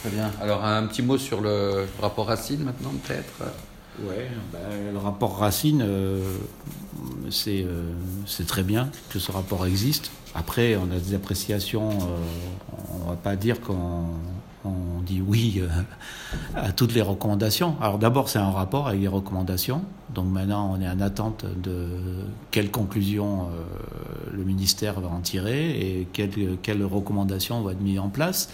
Très bien. Alors, un petit mot sur le rapport Racine maintenant, peut-être? Oui, ben, le rapport Racine, euh, c'est très bien que ce rapport existe. Après, on a des appréciations, on ne va pas dire qu'on on dit oui euh, à toutes les recommandations. Alors d'abord, c'est un rapport avec les recommandations. Donc maintenant, on est en attente de quelles conclusions euh, le ministère va en tirer et quelles, recommandations vont être mises en place.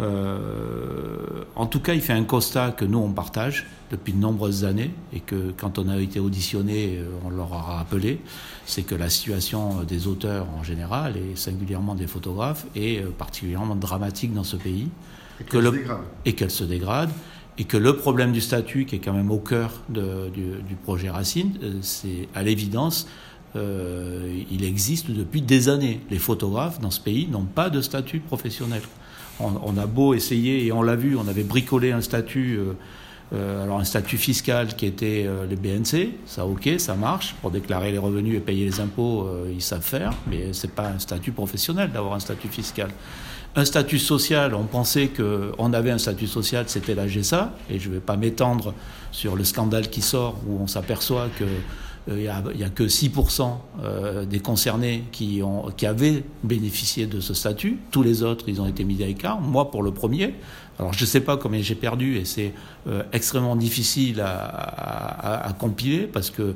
Euh, en tout cas, il fait un constat que nous, on partage depuis de nombreuses années et que quand on a été auditionné, on leur a rappelé, c'est que la situation des auteurs en général et singulièrement des photographes est particulièrement dramatique dans ce pays. Et qu'elle se, dégrade. Et que le problème du statut, qui est quand même au cœur du, projet Racine, euh, c'est à l'évidence, euh, il existe depuis des années. Les photographes dans ce pays n'ont pas de statut professionnel. On, a beau essayer, et on l'a vu, on avait bricolé un statut. Euh, alors un statut fiscal qui était les BNC, ça ok, ça marche. Pour déclarer les revenus et payer les impôts, ils savent faire, mais c'est pas un statut professionnel d'avoir un statut fiscal. Un statut social, on pensait qu'on avait un statut social, c'était la GSA, et je ne vais pas m'étendre sur le scandale qui sort, où on s'aperçoit que il euh, n'y a, que 6% euh, des concernés qui, ont, qui avaient bénéficié de ce statut. Tous les autres, ils ont été mis à l'écart. Moi, pour le premier, alors je ne sais pas combien j'ai perdu et c'est euh, extrêmement difficile à, compiler parce que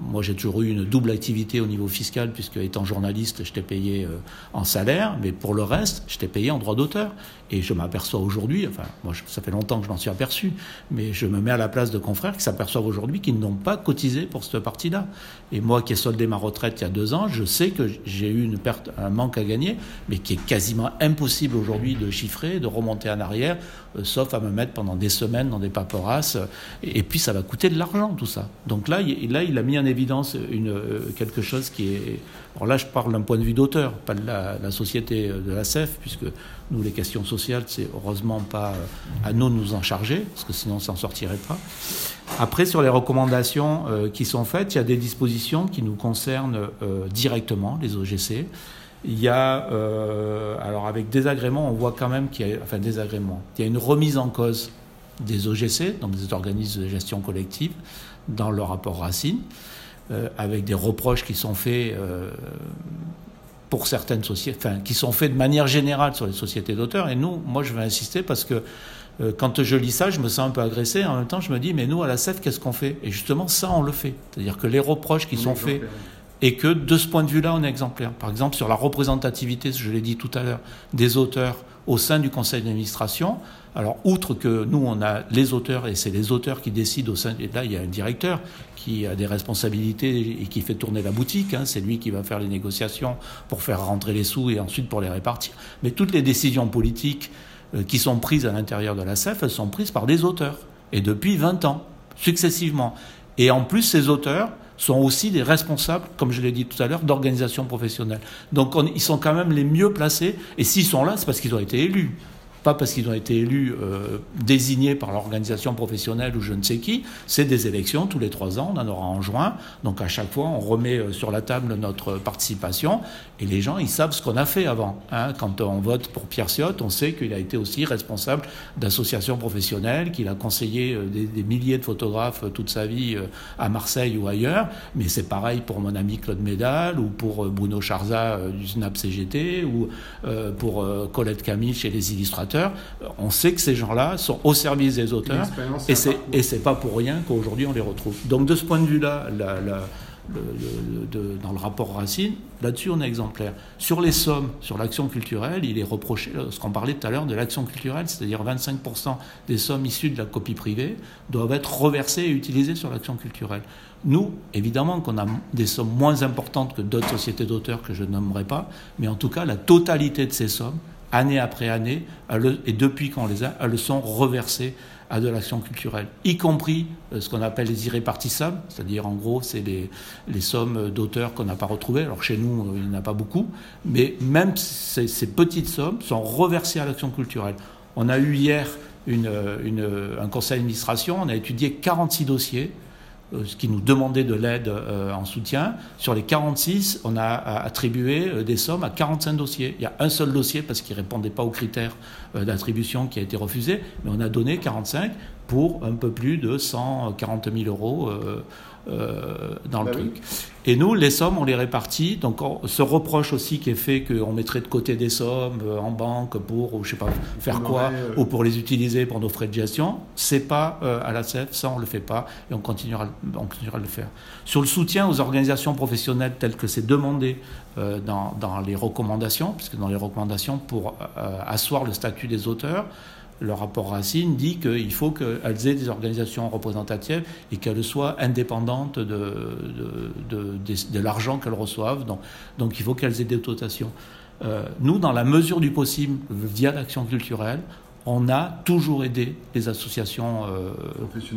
moi j'ai toujours eu une double activité au niveau fiscal puisque étant journaliste, je t'ai payé en salaire, mais pour le reste, je t'ai payé en droit d'auteur. Et je m'aperçois aujourd'hui, enfin moi ça fait longtemps que je m'en suis aperçu, mais je me mets à la place de confrères qui s'aperçoivent aujourd'hui qu'ils n'ont pas cotisé pour cette partie-là. Et moi qui ai soldé ma retraite il y a deux ans, je sais que j'ai eu une perte, un manque à gagner, mais qui est quasiment impossible aujourd'hui de chiffrer, de remonter en arrière, euh, sauf à me mettre pendant des semaines dans des paperasses. Et, puis ça va coûter de l'argent tout ça. Donc là, il, là, il a mis en évidence euh, quelque chose qui est... Alors là, je parle d'un point de vue d'auteur, pas de la, société de la CEF, puisque nous, les questions sociales, c'est heureusement pas euh, à nous de nous en charger, parce que sinon, on s'en sortirait pas. Après, sur les recommandations euh, qui sont faites, il y a des dispositions qui nous concernent euh, directement, les OGC. Il y a, alors avec désagrément, on voit quand même qu'il y a, enfin désagrément, il y a une remise en cause des OGC, donc des organismes de gestion collective, dans le rapport Racine, avec des reproches qui sont faits pour certaines sociétés, enfin, qui sont faits de manière générale sur les sociétés d'auteurs. Et nous, moi, je vais insister parce que euh, quand je lis ça, je me sens un peu agressé. En même temps, je me dis, mais nous, à la CEF, qu'est-ce qu'on fait? Et justement, ça, on le fait. C'est-à-dire que les reproches qui sont faits, et que de ce point de vue-là, on est exemplaire. Par exemple, sur la représentativité, je l'ai dit tout à l'heure, des auteurs au sein du conseil d'administration. Alors, outre que nous, on a les auteurs, et c'est les auteurs qui décident au sein. Et là, il y a un directeur qui a des responsabilités et qui fait tourner la boutique. Hein. C'est lui qui va faire les négociations pour faire rentrer les sous et ensuite pour les répartir. Mais toutes les décisions politiques euh, qui sont prises à l'intérieur de la CEF, elles sont prises par des auteurs. Et depuis 20 ans, successivement. Et en plus, ces auteurs sont aussi des responsables, comme je l'ai dit tout à l'heure, d'organisations professionnelles. Donc ils sont quand même les mieux placés. Et s'ils sont là, c'est parce qu'ils ont été élus pas parce qu'ils ont été élus, euh, désignés par l'organisation professionnelle ou je ne sais qui, c'est des élections tous les trois ans, on en aura en juin, donc à chaque fois on remet euh, sur la table notre participation, et les gens ils savent ce qu'on a fait avant. Hein. Quand on vote pour Pierre Ciotte, on sait qu'il a été aussi responsable d'associations professionnelles, qu'il a conseillé euh, des, milliers de photographes toute sa vie à Marseille ou ailleurs, mais c'est pareil pour mon ami Claude Médal, ou pour Bruno Charza du SNAP CGT, ou pour Colette Camille chez les illustrateurs on sait que ces gens-là sont au service des auteurs et c'est et c'est pas pour rien qu'aujourd'hui on les retrouve. Donc de ce point de vue-là, dans le rapport Racine, là-dessus on est exemplaire. Sur les sommes, sur l'action culturelle, il est reproché, euh, ce qu'on parlait tout à l'heure de l'action culturelle, c'est-à-dire 25% des sommes issues de la copie privée doivent être reversées et utilisées sur l'action culturelle. Nous, évidemment qu'on a des sommes moins importantes que d'autres sociétés d'auteurs que je nommerai pas, mais en tout cas la totalité de ces sommes année après année, et depuis qu'on les a, elles sont reversées à de l'action culturelle, y compris euh, ce qu'on appelle les irrépartissables, c'est-à-dire en gros, c'est les, les, sommes d'auteurs qu'on n'a pas retrouvées. Alors chez nous, euh, il n'y en a pas beaucoup, mais même ces, petites sommes sont reversées à l'action culturelle. On a eu hier une, une, un conseil d'administration, on a étudié 46 dossiers qui nous demandait de l'aide en soutien. Sur les 46, on a attribué des sommes à 45 dossiers. Il y a un seul dossier parce qu'il ne répondait pas aux critères d'attribution qui a été refusé, mais on a donné 45 pour un peu plus de 140 000 euros euh, dans le bah truc. Et nous, les sommes, on les répartit. Donc, ce reproche aussi qui est fait qu'on mettrait de côté des sommes euh, en banque pour, ou je sais pas, faire quoi, euh, ou pour les utiliser pour nos frais de gestion, c'est pas à la CEF, ça on le fait pas, et on continuera, on continuera à le faire. Sur le soutien aux organisations professionnelles tel que c'est demandé dans, dans, les recommandations, puisque dans les recommandations pour asseoir le statut des auteurs, le rapport Racine dit qu'il faut qu'elles aient des organisations représentatives et qu'elles soient indépendantes de, de, l'argent qu'elles reçoivent. Donc, il faut qu'elles aient des dotations. Euh, nous, dans la mesure du possible, via l'action culturelle, on a toujours aidé les associations euh,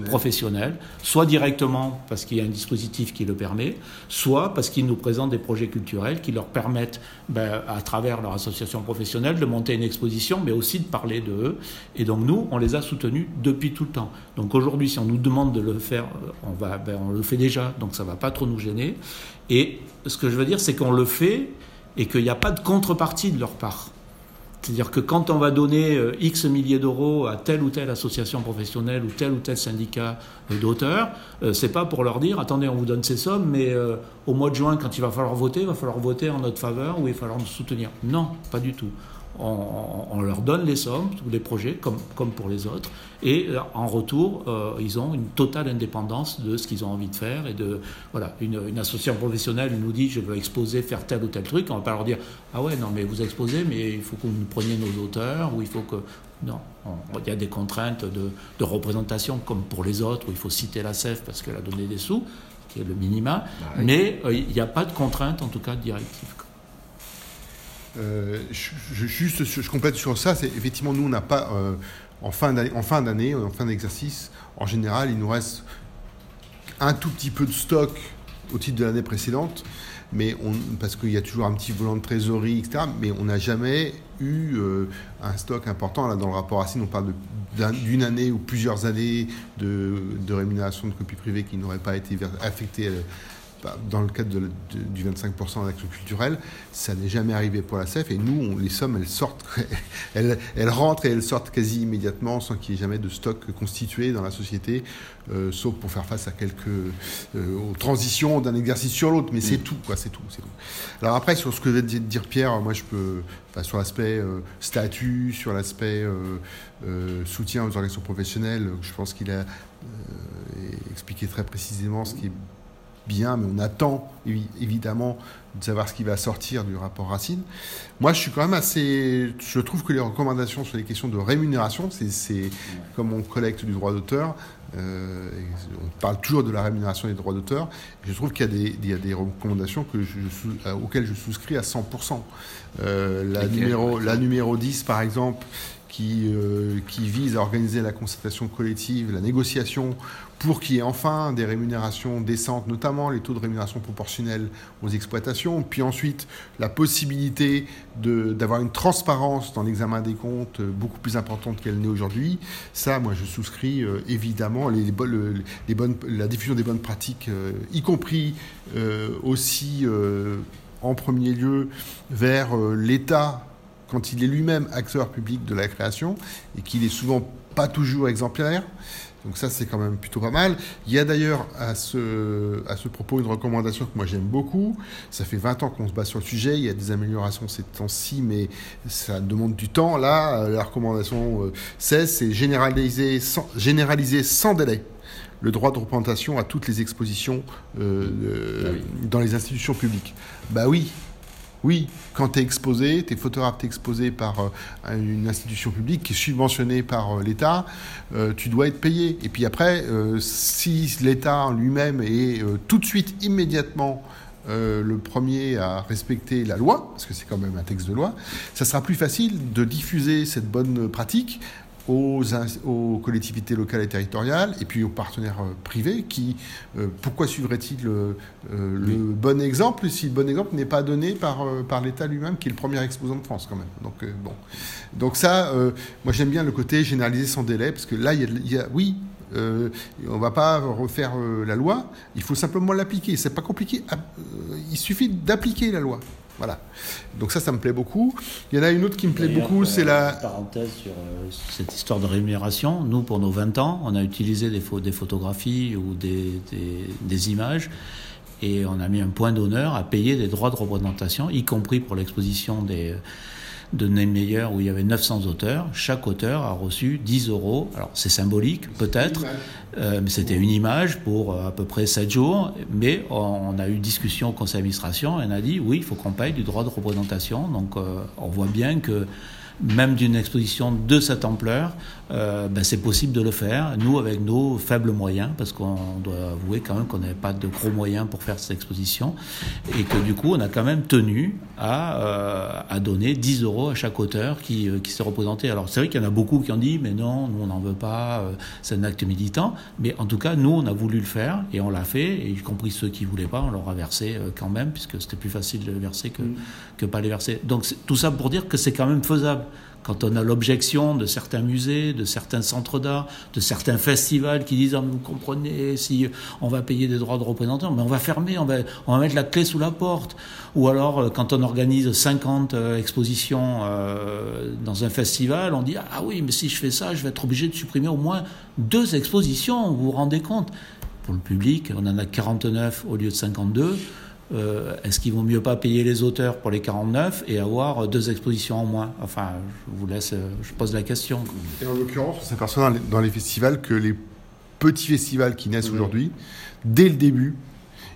professionnelles. soit directement parce qu'il y a un dispositif qui le permet, soit parce qu'ils nous présentent des projets culturels qui leur permettent, ben, à travers leur association professionnelle, de monter une exposition, mais aussi de parler d'eux. Et donc nous, on les a soutenus depuis tout le temps. Donc aujourd'hui, si on nous demande de le faire, on, va, ben, on le fait déjà, donc ça ne va pas trop nous gêner. Et ce que je veux dire, c'est qu'on le fait et qu'il n'y a pas de contrepartie de leur part. C'est-à-dire que quand on va donner euh, X milliers d'euros à telle ou telle association professionnelle ou tel ou tel syndicat euh, d'auteurs, euh, c'est pas pour leur dire attendez, on vous donne ces sommes, mais au mois de juin, quand il va falloir voter, il va falloir voter en notre faveur ou il va falloir nous soutenir. Non, pas du tout on, leur donne les sommes, tous les projets, comme, comme pour les autres, et euh, en retour, euh, ils ont une totale indépendance de ce qu'ils ont envie de faire. Et de, voilà, une, association professionnelle nous dit je veux exposer, faire tel ou tel truc, on ne va pas leur dire ah ouais, non, mais vous exposez, mais il faut que vous preniez nos auteurs, ou il faut que. Non, il y a des contraintes de, représentation, comme pour les autres, où il faut citer la CEF parce qu'elle a donné des sous, qui est le minima, bah mais euh, il n'y a pas de contrainte, en tout cas, directive. Euh, je, juste, je complète sur ça. C'est effectivement, nous, on n'a pas euh, en fin d'année, en fin d'exercice, en général, il nous reste un tout petit peu de stock au titre de l'année précédente, parce qu'il y a toujours un petit volant de trésorerie, etc. Mais on n'a jamais eu euh, un stock important. Dans le rapport Racine, on parle d'une année ou plusieurs années de, de rémunération de copies privées qui n'auraient pas été affectées bah, dans le cadre du 25% d'action culturelle, ça n'est jamais arrivé pour la CEF. Et nous, les sommes, elles sortent, elles, rentrent et elles sortent quasi immédiatement sans qu'il y ait jamais de stock constitué dans la société, euh, sauf pour faire face à quelques euh, aux transitions d'un exercice sur l'autre. Mais c'est tout, quoi, c'est tout, tout, Alors après, sur ce que vient de dire Pierre, moi je peux, sur l'aspect euh, statut, sur l'aspect soutien aux organisations professionnelles, je pense qu'il a expliqué très précisément ce qui est bien, mais on attend évidemment de savoir ce qui va sortir du rapport Racine. Moi, je suis quand même assez. Je trouve que les recommandations sur les questions de rémunération, c'est comme on collecte du droit d'auteur. Euh, on parle toujours de la rémunération des droits d'auteur. Je trouve qu'il y, a des recommandations que je, auxquelles je souscris à 100%. Euh, la, numéro, la numéro 10, par exemple, qui, euh, qui vise à organiser la concertation collective, la négociation pour qu'il y ait enfin des rémunérations décentes, notamment les taux de rémunération proportionnels aux exploitations, puis ensuite la possibilité d'avoir une transparence dans l'examen des comptes beaucoup plus importante qu'elle n'est aujourd'hui. Ça, moi, je souscris euh, évidemment les, la diffusion des bonnes pratiques, euh, y compris euh, aussi en premier lieu vers l'État quand il est lui-même acteur public de la création et qu'il est souvent pas toujours exemplaire. Donc ça, c'est quand même plutôt pas mal. Il y a d'ailleurs à ce, à ce propos une recommandation que moi j'aime beaucoup. Ça fait 20 ans qu'on se bat sur le sujet. Il y a des améliorations ces temps-ci, mais ça demande du temps. Là, la recommandation 16, euh, c'est généraliser sans, généraliser sans délai le droit de représentation à toutes les expositions euh, ah dans les institutions publiques. Bah oui, oui, quand tu es exposé, tu es photographe, tu es exposé par euh, une institution publique qui est subventionnée par euh, l'État, euh, tu dois être payé. Et puis après, si l'État lui-même est tout de suite, immédiatement, le premier à respecter la loi, parce que c'est quand même un texte de loi, ça sera plus facile de diffuser cette bonne pratique aux, collectivités locales et territoriales et puis aux partenaires euh, privés qui, euh, pourquoi suivraient-ils le, euh, le bon exemple si le bon exemple n'est pas donné par, par l'État lui-même qui est le premier exposant de France quand même. Donc, bon. Donc ça, moi j'aime bien le côté généralisé sans délai parce que là, il y a, oui, Euh, on ne va pas refaire euh, la loi. Il faut simplement l'appliquer. C'est pas compliqué. Ah, il suffit d'appliquer la loi. Voilà. Donc ça, ça me plaît beaucoup. Il y en a une autre qui me plaît beaucoup, c'est la... Parenthèse sur cette histoire de rémunération. Nous, pour nos 20 ans, on a utilisé des, des photographies ou des, des, des images et on a mis un point d'honneur à payer des droits de représentation, y compris pour l'exposition des de Niemeyer où il y avait 900 auteurs. Chaque auteur a reçu 10 euros. Alors c'est symbolique peut-être, euh, mais c'était une image pour euh, à peu près 7 jours. Mais on, a eu discussion au conseil d'administration et on a dit oui, il faut qu'on paye du droit de représentation. Donc euh, on voit bien que même d'une exposition de cette ampleur, euh, ben c'est possible de le faire. Nous, avec nos faibles moyens, parce qu'on doit avouer quand même qu'on n'avait pas de gros moyens pour faire cette exposition, et que du coup, on a quand même tenu à, euh, à donner 10 euros à chaque auteur qui, euh, qui s'est représenté. Alors, c'est vrai qu'il y en a beaucoup qui ont dit, mais non, nous, on n'en veut pas, euh, c'est un acte militant. Mais en tout cas, nous, on a voulu le faire, et on l'a fait, et y compris ceux qui ne voulaient pas, on leur a versé euh, quand même, puisque c'était plus facile de les verser que, mm. que pas les verser. Donc, tout ça pour dire que c'est quand même faisable quand on a l'objection de certains musées, de certains centres d'art, de certains festivals qui disent ah, vous comprenez si on va payer des droits de représentants, mais on va fermer, on va, on va mettre la clé sous la porte. Ou alors euh, quand on organise 50 euh, expositions euh, dans un festival, on dit ah oui mais si je fais ça, je vais être obligé de supprimer au moins deux expositions. Vous vous rendez compte? Pour le public, on en a 49 au lieu de 52. Euh, est-ce qu'il vaut mieux pas payer les auteurs pour les 49 et avoir deux expositions en moins? Enfin, je vous laisse, euh, je pose la question. Et en l'occurrence, on s'aperçoit dans, les festivals que les petits festivals qui naissent aujourd'hui, dès le début,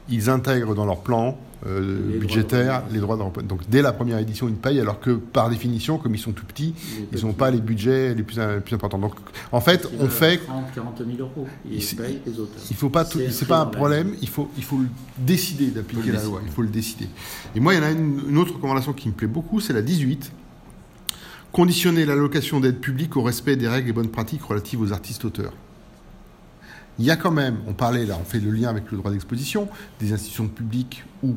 ils intègrent dans leur plan euh, budgétaire, les droits de Donc dès la première édition, ils payent, alors que par définition, comme ils sont tout petits, ils n'ont pas les budgets les plus, plus, importants. Donc en fait, on fait 30, 40 000 euros. Ils il, payent les auteurs. Il faut pas, c'est pas un problème. Il faut, il faut décider d'appliquer la loi. Il faut le décider. Et moi, il y en a une, une autre recommandation qui me plaît beaucoup, c'est la 18 conditionner l'allocation d'aide publique au respect des règles et bonnes pratiques relatives aux artistes-auteurs. Il y a quand même, on parlait là, on fait le lien avec le droit d'exposition, des institutions publiques ou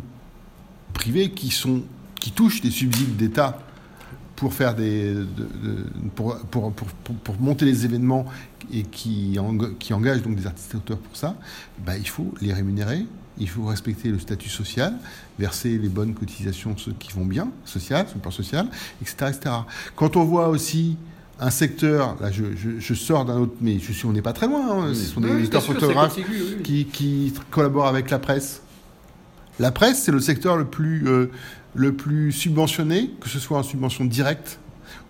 privés qui, sont, qui touchent des subsides d'État pour faire des pour, pour, pour, pour, monter les événements et qui, engagent donc des artistes auteurs pour ça, bah, il faut les rémunérer, il faut respecter le statut social, verser les bonnes cotisations ceux qui vont bien, social, sur le plan etc., etc. Quand on voit aussi un secteur, là je, je, sors d'un autre, mais je suis, on n'est pas très loin, hein, ce sont des éditeurs photographes qui, qui collaborent avec la presse la presse, c'est le secteur le plus, euh, le plus subventionné, que ce soit en subvention directe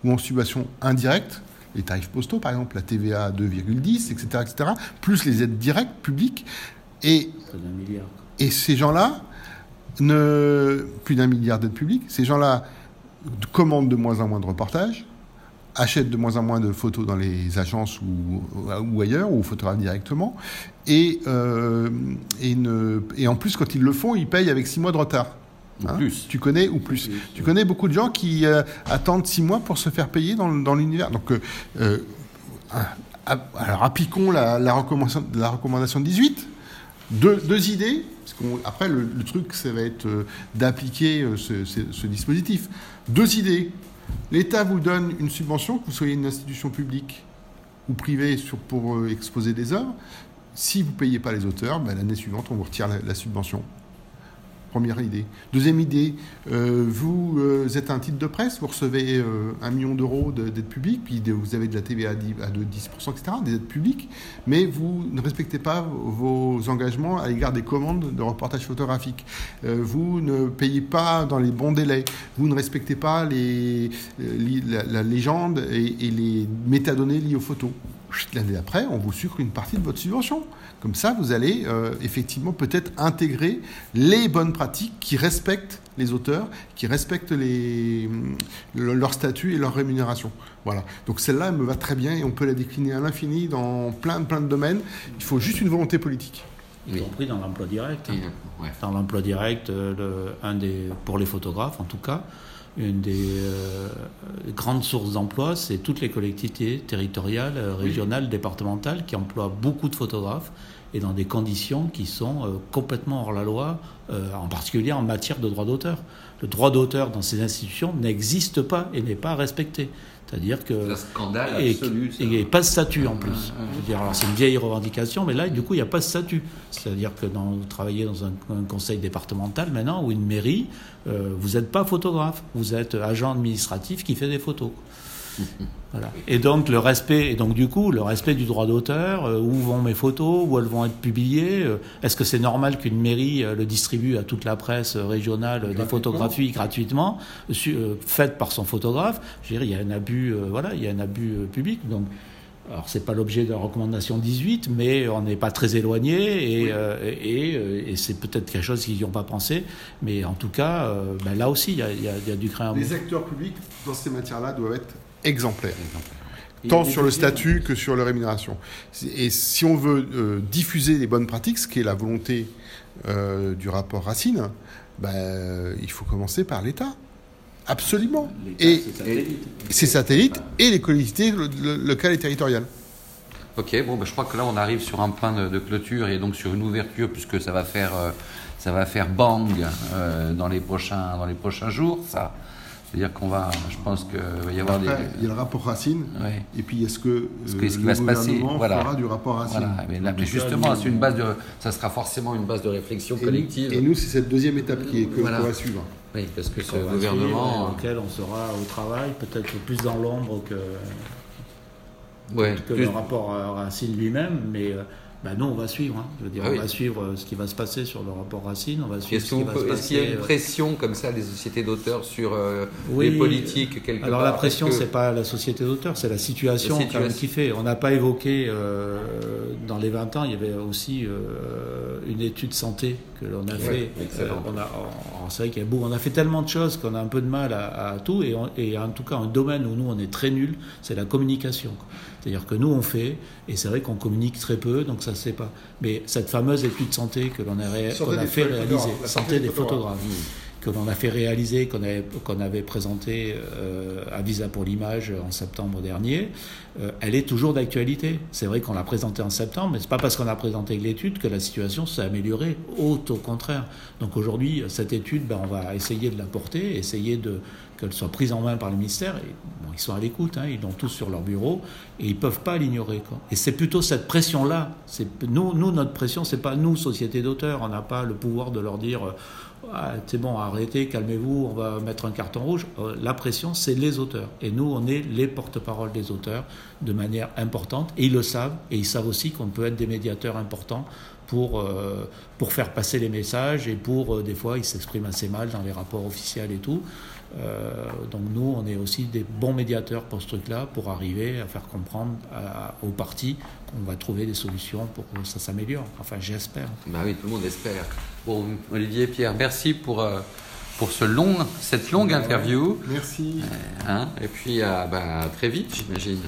ou en subvention indirecte. Les tarifs postaux, par exemple, la TVA à 2,10, etc., etc., plus les aides directes publiques. Et, et ces gens-là, ne, plus d'un milliard d'aides publiques, ces gens-là commandent de moins en moins de reportages, achètent de moins en moins de photos dans les agences ou, ou ailleurs, ou photographes directement, et, euh, et, ne, et, en plus, quand ils le font, ils payent avec six mois de retard. Ou hein plus. Tu connais ou plus. Tu connais beaucoup de gens qui euh, attendent six mois pour se faire payer dans, dans l'univers. Donc, euh, alors appliquons la, la, recommandation, la recommandation 18. Deux, deux idées. Parce après, le, le, truc, ça va être euh, d'appliquer ce, ce, ce dispositif. Deux idées. L'État vous donne une subvention, que vous soyez une institution publique ou privée pour euh, exposer des œuvres. Si vous ne payez pas les auteurs, ben, l'année suivante, on vous retire la subvention. Première idée. Deuxième idée, euh, vous euh, êtes un titre de presse, vous recevez euh, un million d'euros d'aide publique, puis vous avez de la TVA à 10%, etc., des aides publiques, mais vous ne respectez pas vos engagements à l'égard des commandes de reportage photographique. Euh, vous ne payez pas dans les bons délais. Vous ne respectez pas les, la, légende et, et les métadonnées liées aux photos. L'année d'après, on vous sucre une partie de votre subvention. Comme ça, vous allez euh, effectivement peut-être intégrer les bonnes pratiques qui respectent les auteurs, qui respectent les, leur statut et leur rémunération. Voilà. Donc celle-là, elle me va très bien et on peut la décliner à l'infini dans plein, plein de domaines. Il faut juste une volonté politique. Y compris dans l'emploi direct. Hein. Ouais. Dans l'emploi direct, euh, le, un des, pour les photographes en tout cas, une des euh, grandes sources d'emploi, c'est toutes les collectivités territoriales, régionales, oui. départementales qui emploient beaucoup de photographes et dans des conditions qui sont euh, complètement hors la loi, euh, en particulier en matière de droit d'auteur. Le droit d'auteur dans ces institutions n'existe pas et n'est pas respecté. C'est-à-dire que. C'est un scandale absolu, et pas de statut en plus. Je veux dire, alors c'est une vieille revendication, mais là, du coup, il n'y a pas de statut. C'est-à-dire que dans, vous travaillez dans un, un conseil départemental maintenant ou une mairie, euh, vous n'êtes pas photographe, vous êtes agent administratif qui fait des photos. Voilà. Et donc le respect, et donc du coup le respect du droit d'auteur, euh, où vont mes photos, où elles vont être publiées, euh, est-ce que c'est normal qu'une mairie euh, le distribue à toute la presse régionale des photographies gratuitement, su- euh, faites par son photographe Je veux dire, il y a un abus, euh, voilà, il y a un abus euh, public. Donc alors c'est pas l'objet de la recommandation 18, mais on n'est pas très éloigné et, euh, et, euh, et c'est peut-être quelque chose qu'ils n'y ont pas pensé, mais en tout cas, euh, ben là aussi il y a, il y a- il y a du craint Les acteurs publics dans ces matières-là doivent être a tant sur le statut que sur la rémunération. Et si on veut euh, diffuser les bonnes pratiques, ce qui est la volonté euh, du rapport Racine, ben, euh, il faut commencer par l'État. Absolument. Et ses satellites et les collectivités lo- lo- locales et territoriales. Ok, bon, bah, je crois que là, on arrive sur un point de, de clôture et donc sur une ouverture, puisque ça va faire, euh, ça va faire bang euh, dans, les prochains, dans les prochains jours. Ça, c'est-à-dire qu'on va, je pense qu'il va y avoir Après, des. il y a le rapport Racine, Ouais. et puis est-ce que, euh, Ce que- ce qui le va se passer, voilà. fera du rapport Racine Voilà, mais, là, En mais tout cas, justement, c'est une base de, ça sera forcément une base de réflexion Et, collective. et nous, c'est cette deuxième étape qui est, que Voilà. va suivre. oui, parce que ce gouvernement, suivre auquel on sera au travail, peut-être plus dans l'ombre que, ouais, que plus- le rapport Racine lui-même, mais bah, nous on va suivre. hein. Je veux dire, Ah on va suivre euh, ce qui va se passer sur le rapport Racine, on va suivre Est-ce ce qui se est-ce qu'il y a une euh, pression comme ça des sociétés d'auteurs sur euh, Oui. les politiques quelque Alors part? La pression, que- c'est pas la société d'auteur, c'est la situation, La quand même situation. qui fait. On n'a pas évoqué euh, dans les 20 ans, il y avait aussi euh, une étude santé que l'on a fait. excellent. on a, on- c'est vrai qu'il y a beaucoup- on a fait tellement de choses qu'on a un peu de mal à, à tout, et, on- et en tout cas un domaine où nous on est très nul, c'est la communication. C'est-à-dire que nous on fait, et c'est vrai qu'on communique très peu, donc ça se sait pas. Mais cette fameuse étude santé que l'on a, ré- Santé qu'on a des fait réaliser, santé santé des des photographes. photographes que l'on a fait réaliser, qu'on avait, présenté euh, à Visa pour l'image en septembre dernier, euh, elle est toujours d'actualité. C'est vrai qu'on l'a présentée en septembre, mais c'est pas parce qu'on a présenté l'étude que la situation s'est améliorée. Au, au contraire. Donc aujourd'hui, cette étude, ben, on va essayer de la porter, essayer de qu'elle soit prise en main par le ministère. Ils sont à l'écoute, hein, ils l'ont tous sur leur bureau et ils peuvent pas l'ignorer. Et c'est plutôt cette pression-là. Nous, nous, notre pression, c'est pas nous, société d'auteurs. On n'a pas le pouvoir de leur dire. Ah, c'est bon, arrêtez, calmez-vous, on va mettre un carton rouge. Euh, La pression, c'est les auteurs. Et nous, on est les porte-parole des auteurs de manière importante. Et ils le savent. Et ils savent aussi qu'on peut être des médiateurs importants pour, euh, pour faire passer les messages. Et pour, euh, des fois, ils s'expriment assez mal dans les rapports officiels et tout. Euh, donc nous, on est aussi des bons médiateurs pour ce truc-là, pour arriver à faire comprendre à- aux partis qu'on va trouver des solutions pour que ça s'améliore. Enfin, j'espère. Bah oui, tout le monde espère. Bon, Olivier, Pierre, merci pour, euh, pour ce long, cette longue interview. Merci. hein, et puis, euh, bah, à très vite, j'imagine.